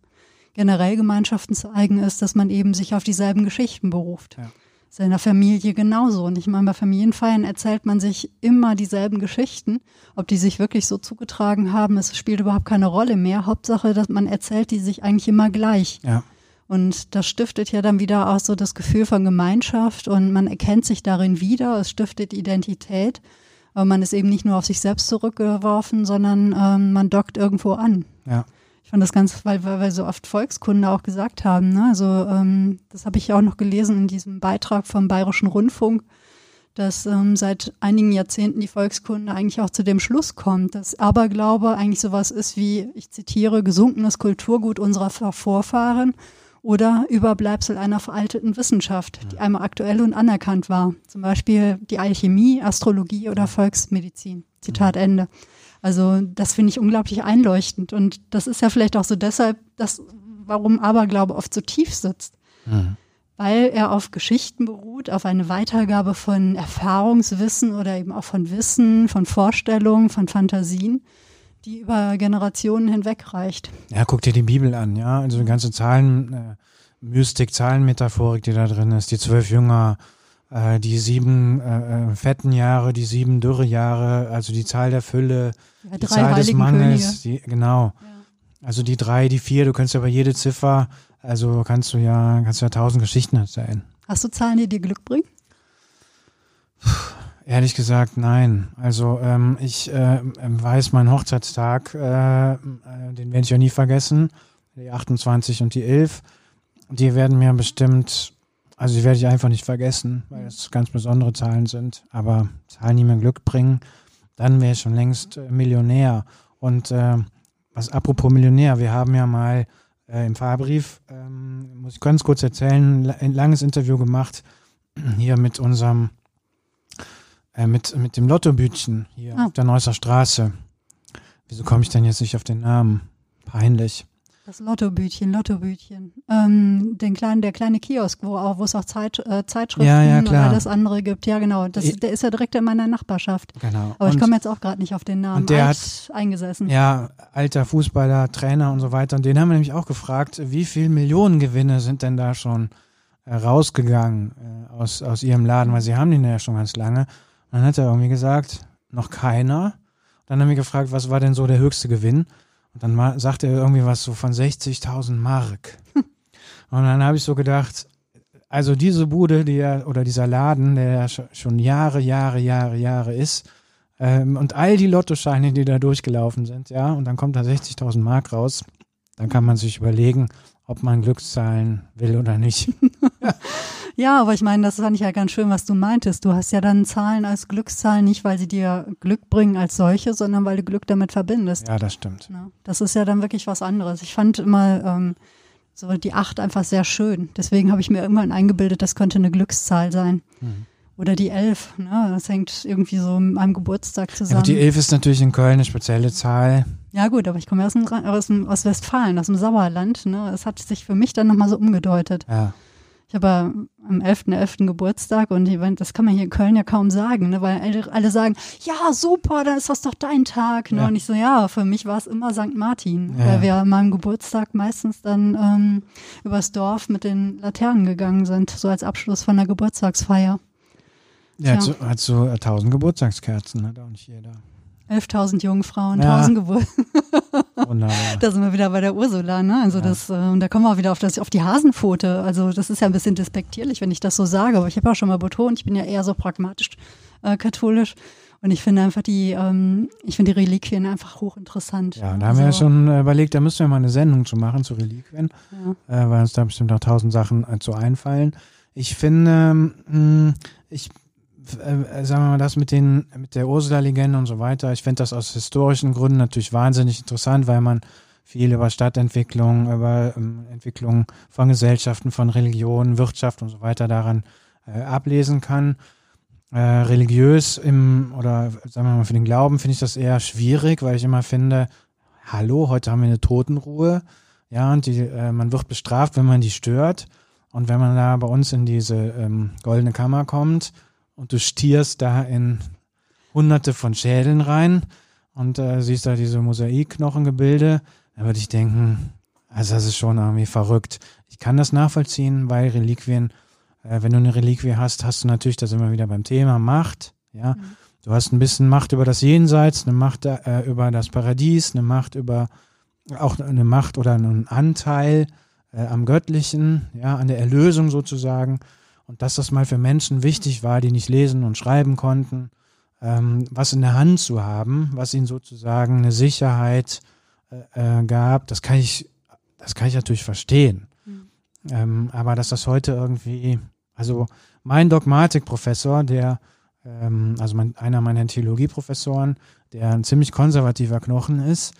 A: generell Gemeinschaften zu eigen ist, dass man eben sich auf dieselben Geschichten beruft. Ja. Seiner Familie genauso. Und ich meine, bei Familienfeiern erzählt man sich immer dieselben Geschichten. Ob die sich wirklich so zugetragen haben, es spielt überhaupt keine Rolle mehr. Hauptsache, dass man erzählt die sich eigentlich immer gleich. Ja. Und das stiftet ja dann wieder auch so das Gefühl von Gemeinschaft und man erkennt sich darin wieder. Es stiftet Identität. Aber man ist eben nicht nur auf sich selbst zurückgeworfen, sondern ähm, man dockt irgendwo an. Ja. Ich fand das ganz, weil, weil wir so oft Volkskunde auch gesagt haben. Ne? Also ähm, das habe ich auch noch gelesen in diesem Beitrag vom Bayerischen Rundfunk, dass ähm, seit einigen Jahrzehnten die Volkskunde eigentlich auch zu dem Schluss kommt, dass Aberglaube eigentlich sowas ist wie, ich zitiere, gesunkenes Kulturgut unserer Vorfahren oder Überbleibsel einer veralteten Wissenschaft, die einmal aktuell und anerkannt war. Zum Beispiel die Alchemie, Astrologie oder Volksmedizin. Zitat Ende. Also das finde ich unglaublich einleuchtend. Und das ist ja vielleicht auch so deshalb, dass, warum Aberglaube oft so tief sitzt. Mhm. Weil er auf Geschichten beruht, auf eine Weitergabe von Erfahrungswissen oder eben auch von Wissen, von Vorstellungen, von Fantasien die über Generationen hinweg reicht.
B: Ja, guck dir die Bibel an, ja. Also die ganze Zahlen, äh, Mystik, Zahlenmetaphorik, die da drin ist, die zwölf Jünger, äh, die sieben äh, äh fetten Jahre, die sieben dürre Jahre, also die Zahl der Fülle, ja, die Zahl des Mangels, die, genau. Ja. Also die drei, die vier, du kannst ja bei jede Ziffer, also kannst du ja, kannst du ja tausend Geschichten erzählen.
A: Hast du Zahlen, die dir Glück bringen?
B: Puh. Ehrlich gesagt, nein. Also ähm, ich äh, weiß, mein Hochzeitstag, äh, äh, den werde ich ja nie vergessen. Die 28 und die 11. Die werden mir bestimmt, also die werde ich einfach nicht vergessen, weil es ganz besondere Zahlen sind. Aber Zahlen, die mir Glück bringen, dann wäre ich schon längst äh, Millionär. Und äh, was apropos Millionär, wir haben ja mal äh, im Fahrbrief, ähm, muss ich ganz kurz erzählen, ein langes Interview gemacht hier mit unserem äh, mit, mit dem Lottobütchen hier ah. auf der Neusser Straße. Wieso komme ich denn jetzt nicht auf den Namen? Peinlich.
A: Das Lottobütchen, Lottobütchen. Ähm, den kleinen, der kleine Kiosk, wo, auch, wo es auch Zeit, äh, Zeitschriften
B: ja, ja, oder
A: das andere gibt. Ja, genau. Das, der ist ja direkt in meiner Nachbarschaft. Genau. Aber und, ich komme jetzt auch gerade nicht auf den Namen.
B: Und der Alt hat eingesessen. Ja, alter Fußballer, Trainer und so weiter. Und den haben wir nämlich auch gefragt, wie viel Millionengewinne sind denn da schon äh, rausgegangen äh, aus, aus ihrem Laden, weil sie haben den ja schon ganz lange. Dann hat er irgendwie gesagt, noch keiner. Dann haben wir gefragt, was war denn so der höchste Gewinn? Und dann sagte er irgendwie was so von 60.000 Mark. Und dann habe ich so gedacht, also diese Bude, die ja, oder dieser Laden, der ja schon Jahre, Jahre, Jahre, Jahre ist, ähm, und all die Lottoscheine, die da durchgelaufen sind, ja, und dann kommt da 60.000 Mark raus, dann kann man sich überlegen, ob man Glückszahlen will oder nicht.
A: ja, aber ich meine, das fand ich ja ganz schön, was du meintest. Du hast ja dann Zahlen als Glückszahlen nicht, weil sie dir Glück bringen als solche, sondern weil du Glück damit verbindest.
B: Ja, das stimmt.
A: Ja, das ist ja dann wirklich was anderes. Ich fand immer ähm, so die Acht einfach sehr schön. Deswegen habe ich mir irgendwann eingebildet, das könnte eine Glückszahl sein. Mhm. Oder die Elf, ne? das hängt irgendwie so mit meinem Geburtstag zusammen.
B: Ja, die Elf ist natürlich in Köln eine spezielle Zahl.
A: Ja gut, aber ich komme aus, dem, aus, dem, aus Westfalen, aus dem Sauerland. Ne? Es hat sich für mich dann nochmal so umgedeutet. Ja. Ich habe am 11.11. .11. Geburtstag und das kann man hier in Köln ja kaum sagen, ne? weil alle sagen, ja super, dann ist das doch dein Tag. Ne? Ja. Und ich so, ja, für mich war es immer St. Martin, ja. weil wir an meinem Geburtstag meistens dann ähm, übers Dorf mit den Laternen gegangen sind, so als Abschluss von der Geburtstagsfeier.
B: Ja, hat so, hat so 1000 Geburtstagskerzen, hat auch nicht jeder.
A: 11.000 Jungfrauen, ja. 1000 Geburten. Wunderbar. da sind wir wieder bei der Ursula, ne? Also ja. das, äh, und da kommen wir auch wieder auf, das, auf die Hasenpfote. Also das ist ja ein bisschen despektierlich, wenn ich das so sage, aber ich habe auch schon mal betont, ich bin ja eher so pragmatisch äh, katholisch. Und ich finde einfach die, ähm, ich finde die Reliquien einfach hochinteressant.
B: Ja, da haben also, wir ja also schon äh, überlegt, da müssen wir mal eine Sendung zu machen zu Reliquien, ja. äh, weil uns da bestimmt auch tausend Sachen äh, zu einfallen. Ich finde, mh, ähm, ich äh, sagen wir mal, das mit den, mit der Ursula-Legende und so weiter, ich finde das aus historischen Gründen natürlich wahnsinnig interessant, weil man viel über Stadtentwicklung, über ähm, Entwicklung von Gesellschaften, von Religionen, Wirtschaft und so weiter daran äh, ablesen kann. Äh, religiös im, oder sagen wir mal, für den Glauben finde ich das eher schwierig, weil ich immer finde, hallo, heute haben wir eine Totenruhe. Ja, und die, äh, man wird bestraft, wenn man die stört. Und wenn man da bei uns in diese ähm, goldene Kammer kommt und du stierst da in hunderte von Schädeln rein und äh, siehst da diese Mosaikknochengebilde, dann würde ich denken, also das ist schon irgendwie verrückt. Ich kann das nachvollziehen, weil Reliquien, äh, wenn du eine Reliquie hast, hast du natürlich, das immer wieder beim Thema, Macht, ja. Mhm. Du hast ein bisschen Macht über das Jenseits, eine Macht äh, über das Paradies, eine Macht über auch eine Macht oder einen Anteil äh, am Göttlichen, ja, an der Erlösung sozusagen. Und dass das mal für Menschen wichtig war, die nicht lesen und schreiben konnten, ähm, was in der Hand zu haben, was ihnen sozusagen eine Sicherheit äh, äh gab, das kann ich, das kann ich natürlich verstehen. Mhm. Ähm, aber dass das heute irgendwie, also mein Dogmatikprofessor, der, ähm, also mein, einer meiner Theologieprofessoren, der ein ziemlich konservativer Knochen ist,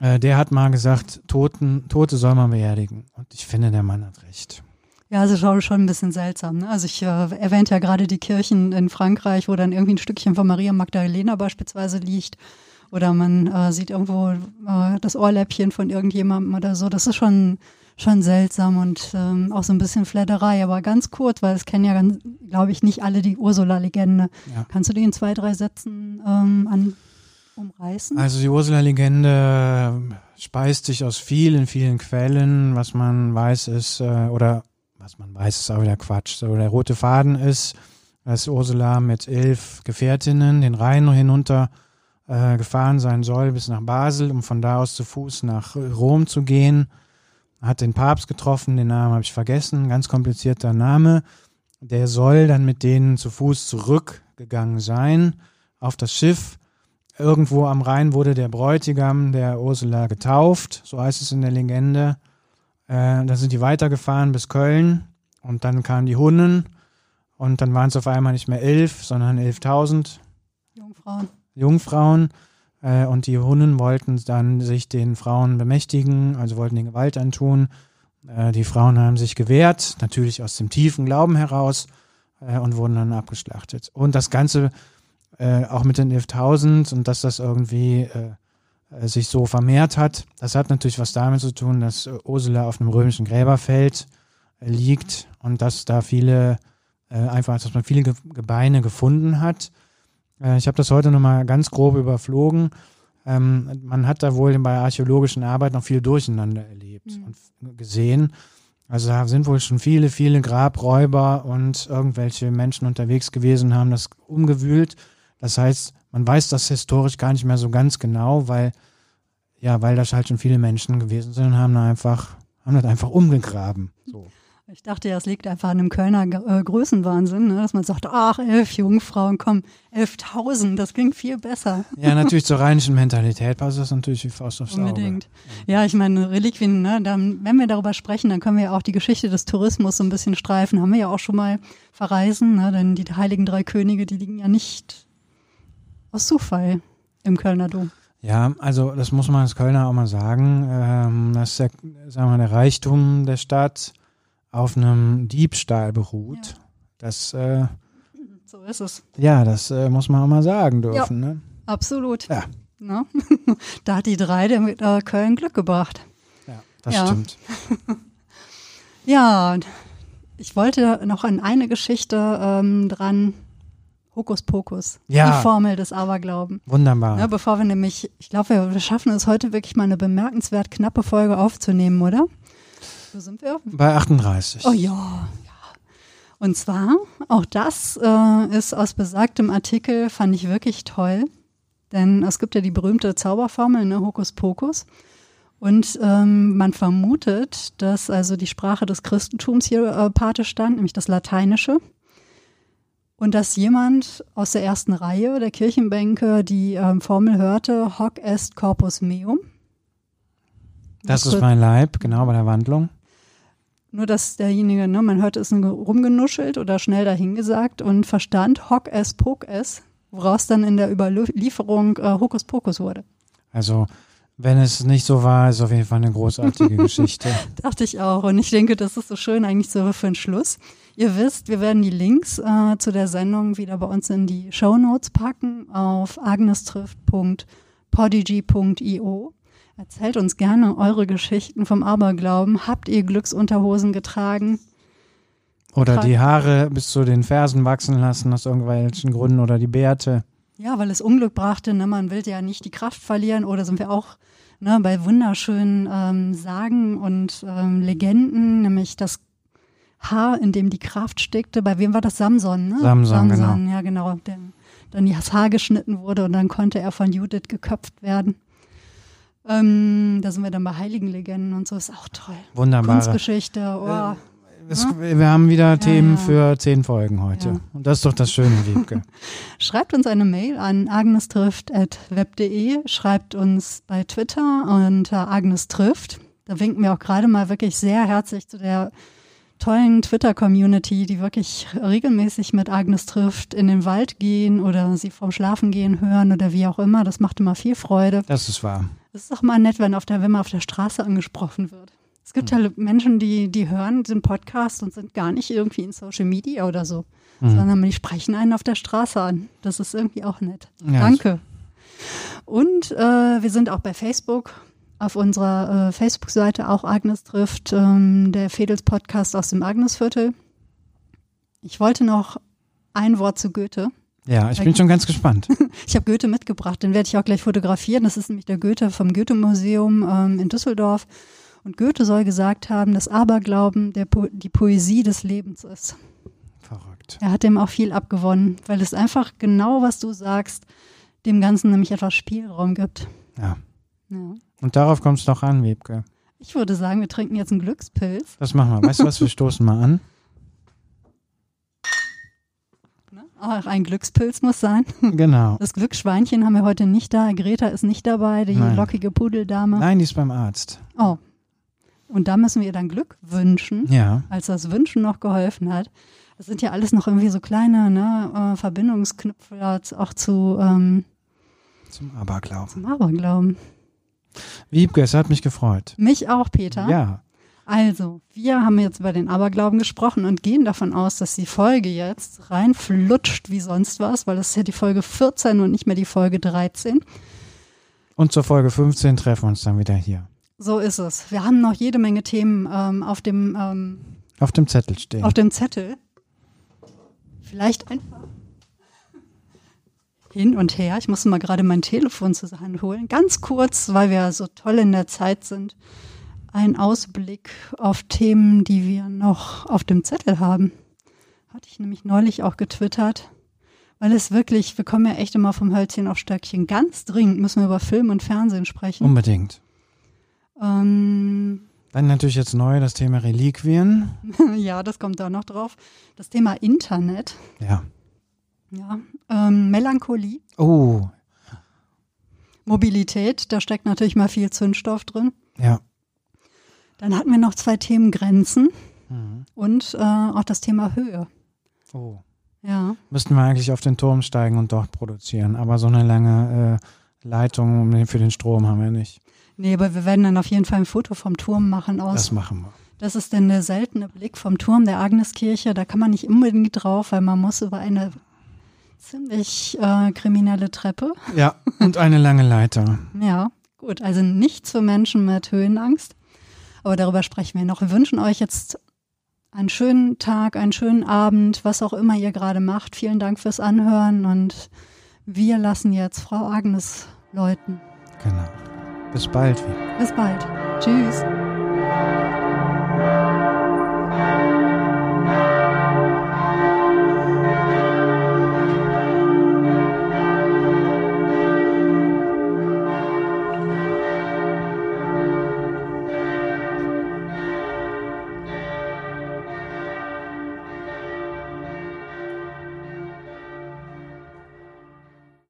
B: äh, der hat mal gesagt, Toten, Tote soll man beerdigen. Und ich finde, der Mann hat recht.
A: Ja, also schon, schon ein bisschen seltsam. Ne? Also ich äh, erwähnt ja gerade die Kirchen in Frankreich, wo dann irgendwie ein Stückchen von Maria Magdalena beispielsweise liegt. Oder man äh, sieht irgendwo äh, das Ohrläppchen von irgendjemandem oder so. Das ist schon, schon seltsam und ähm, auch so ein bisschen Flatterei. Aber ganz kurz, weil es kennen ja, glaube ich, nicht alle die Ursula-Legende. Ja. Kannst du die in zwei, drei Sätzen ähm, an umreißen?
B: Also die Ursula-Legende speist sich aus vielen, vielen Quellen. Was man weiß ist, äh, oder was man weiß, ist auch wieder Quatsch. So, der rote Faden ist, dass Ursula mit elf Gefährtinnen den Rhein hinunter äh, gefahren sein soll bis nach Basel, um von da aus zu Fuß nach Rom zu gehen. Hat den Papst getroffen, den Namen habe ich vergessen, ganz komplizierter Name. Der soll dann mit denen zu Fuß zurückgegangen sein auf das Schiff Irgendwo am Rhein wurde der Bräutigam der Ursula getauft, so heißt es in der Legende. Äh, dann sind die weitergefahren bis Köln und dann kamen die Hunnen und dann waren es auf einmal nicht mehr elf, sondern elftausend
A: Jungfrauen.
B: Jungfrauen. Äh, und die Hunnen wollten dann sich den Frauen bemächtigen, also wollten den Gewalt antun. Äh, die Frauen haben sich gewehrt, natürlich aus dem tiefen Glauben heraus äh, und wurden dann abgeschlachtet. Und das Ganze äh, auch mit den 11.000 und dass das irgendwie sich so vermehrt hat. Das hat natürlich was damit zu tun, dass äh, Ursula auf einem römischen Gräberfeld äh, liegt und dass da viele, äh, einfach, dass man viele Ge Gebeine gefunden hat. ich habe das heute nochmal ganz grob überflogen. Ähm, man hat da wohl bei archäologischen Arbeit noch viel Durcheinander erlebt mhm. und gesehen. Also da sind wohl schon viele, viele Grabräuber und irgendwelche Menschen unterwegs gewesen, haben das umgewühlt das heißt, man weiß das historisch gar nicht mehr so ganz genau, weil, ja, weil das halt schon viele Menschen gewesen sind und haben da einfach, haben das einfach umgegraben. So.
A: Ich dachte ja, es liegt einfach an dem Kölner äh, Größenwahnsinn, ne? dass man sagt, ach, elf Jungfrauen, komm, elftausend, das klingt viel besser.
B: Ja, natürlich zur rheinischen Mentalität passt das natürlich wie Faust aufs
A: Auge. Unbedingt. Ja, ich meine, Reliquien, ne? Dann, wenn wir darüber sprechen, dann können wir ja auch die Geschichte des Tourismus so ein bisschen streifen. Haben wir ja auch schon mal verreisen, ne? denn die heiligen drei Könige, die liegen ja nicht aus Zufall im Kölner Dom.
B: Ja, also das muss man als Kölner auch mal sagen, ähm, dass der, sagen wir, der Reichtum der Stadt auf einem Diebstahl beruht. Ja. Das äh,
A: so ist es.
B: Ja, das äh, muss man auch mal sagen dürfen. Ja, ne?
A: Absolut.
B: Ja.
A: Ne? da hat die drei der mit äh, Köln Glück gebracht.
B: Ja, das ja. stimmt.
A: ja, ich wollte noch an eine Geschichte ähm, dran Hokuspokus.
B: Ja.
A: Die Formel des Aberglauben.
B: Wunderbar.
A: Ja, bevor wir nämlich, ich glaube, wir, schaffen es heute wirklich mal eine bemerkenswert knappe Folge aufzunehmen, oder?
B: Wo sind wir? Bei 38.
A: Oh ja. ja. Und zwar, auch das äh, ist aus besagtem Artikel, fand ich wirklich toll. Denn es gibt ja die berühmte Zauberformel, ne, Hokuspokus. Und ähm, man vermutet, dass also die Sprache des Christentums hier äh, Pate stand, nämlich das Lateinische und dass jemand aus der ersten Reihe der Kirchenbänke die ähm, Formel hörte, hoc est corpus meum.
B: Das ist mein Leib, genau bei der Wandlung.
A: Nur, dass derjenige, ne, man hörte es rumgenuschelt oder schnell dahingesagt und verstand hoc est poc est, woraus dann in der Überlieferung äh, Hokus Pokus wurde.
B: Also wenn es nicht so war, ist auf jeden Fall eine großartige Geschichte.
A: Dachte ich auch. Und ich denke, das ist so schön eigentlich so für den Schluss. Ihr wisst, wir werden die Links äh, zu der Sendung wieder bei uns in die Show Notes packen auf agnestrift.podigy.io. Erzählt uns gerne eure Geschichten vom Aberglauben. Habt ihr Glücksunterhosen getragen?
B: Oder die Haare bis zu den Fersen wachsen lassen aus irgendwelchen Gründen oder die Bärte.
A: Ja, weil es Unglück brachte. Ne? Man will ja nicht die Kraft verlieren. Oder sind wir auch ne, bei wunderschönen ähm, Sagen und ähm, Legenden, nämlich das Haar, in dem die Kraft steckte. Bei wem war das? Samson, ne?
B: Samson, genau.
A: ja genau. Der, dann das Haar geschnitten wurde und dann konnte er von Judith geköpft werden. Ähm, da sind wir dann bei heiligen Legenden und so. Ist auch toll.
B: Wunderbare.
A: Kunstgeschichte, oh.
B: Es, wir haben wieder Themen
A: ja.
B: für zehn Folgen heute.
A: Ja.
B: Und das ist doch das Schöne, Wiebke.
A: Schreibt uns eine Mail an agnestrifft.web.de, schreibt uns bei Twitter unter Agnes trifft. Da winken wir auch gerade mal wirklich sehr herzlich zu der tollen Twitter-Community, die wirklich regelmäßig mit Agnes trifft in den Wald gehen oder sie vorm Schlafen gehen hören oder wie auch immer. Das macht immer viel Freude.
B: Das ist wahr.
A: Es ist auch mal nett, wenn, auf der, wenn man auf der Straße angesprochen wird. Es gibt ja Menschen, die, die hören den Podcast und sind gar nicht irgendwie in Social Media oder so, sondern die sprechen einen auf der Straße an. Das ist irgendwie auch nett.
B: Ja,
A: Danke. Und äh, wir sind auch bei Facebook. Auf unserer äh, Facebook-Seite auch Agnes trifft, ähm, der Fedels Podcast aus dem Agnesviertel. Ich wollte noch ein Wort zu Goethe.
B: Ja, ich bin schon ganz gespannt.
A: Ich habe Goethe mitgebracht, den werde ich auch gleich fotografieren. Das ist nämlich der Goethe vom Goethe-Museum ähm, in Düsseldorf. Und Goethe soll gesagt haben, dass Aberglauben der po die Poesie des Lebens ist.
B: Verrückt.
A: Er hat dem auch viel abgewonnen, weil es einfach genau, was du sagst, dem Ganzen nämlich etwas Spielraum gibt.
B: Ja.
A: Ja.
B: Und darauf kommt es doch an, Wiebke.
A: Ich würde sagen, wir trinken jetzt einen Glückspilz.
B: Das machen wir. Weißt du was? Wir stoßen mal an.
A: Ne? Ach, ein Glückspilz muss sein.
B: Genau.
A: Das Glücksschweinchen haben wir heute nicht da. Greta ist nicht dabei, die
B: Nein.
A: lockige Pudeldame.
B: Nein, die ist beim Arzt.
A: Oh. Und da müssen wir ihr dann Glück wünschen.
B: Ja.
A: als das Wünschen noch geholfen hat. Das sind ja alles noch irgendwie so kleine ne, äh, Verbindungsknüpfe auch zu ähm,
B: Zum Aberglauben.
A: zum Aberglauben.
B: Wiebke, es hat mich gefreut.
A: Mich auch, Peter.
B: Ja.
A: Also, wir haben jetzt über den Aberglauben gesprochen und gehen davon aus, dass die Folge jetzt reinflutscht wie sonst was, weil das ist ja die Folge 14 und nicht mehr die Folge 13.
B: Und zur Folge 15 treffen wir uns dann wieder hier.
A: So ist es. Wir haben noch jede Menge Themen ähm, auf, dem, ähm,
B: Auf dem Zettel stehen.
A: auf dem Zettel. Vielleicht einfach hin und her. Ich muss mal gerade mein Telefon zur Hand holen. Ganz kurz, weil wir so toll in der Zeit sind. Ein Ausblick auf Themen, die wir noch auf dem Zettel haben. Hatte ich nämlich neulich auch getwittert. Weil es wirklich, wir kommen ja echt immer vom Hölzchen auf Stöckchen. Ganz dringend müssen wir über Film und Fernsehen sprechen.
B: Unbedingt.
A: Ähm,
B: Dann natürlich jetzt neu das Thema Reliquien.
A: ja, das kommt da noch drauf. Das Thema Internet.
B: Ja.
A: Ja, ähm, Melancholie,
B: Oh,
A: Mobilität, da steckt natürlich mal viel Zündstoff drin.
B: ja.
A: Dann hatten wir noch zwei Themen Grenzen
B: Mhm.
A: und äh, auch das Thema Höhe.
B: Oh.
A: Ja,
B: Müssten wir eigentlich auf den Turm steigen und dort produzieren. Aber so eine lange äh, Leitung für den Strom haben wir nicht.
A: nee, aber wir werden dann auf jeden Fall ein Foto vom Turm machen aus.
B: Das machen wir.
A: Das ist denn der seltene Blick vom Turm der Agneskirche. Da kann man nicht unbedingt drauf, weil man muss über eine ziemlich äh, kriminelle Treppe.
B: Ja, und eine lange Leiter.
A: Ja, gut. Also nichts für Menschen mit Höhenangst. Aber darüber sprechen wir noch. Wir wünschen euch jetzt einen schönen Tag, einen schönen Abend, was auch immer ihr gerade macht. Vielen Dank fürs Anhören und wir lassen jetzt Frau Agnes läuten.
B: Genau. Bis bald.
A: Bis bald. Tschüss.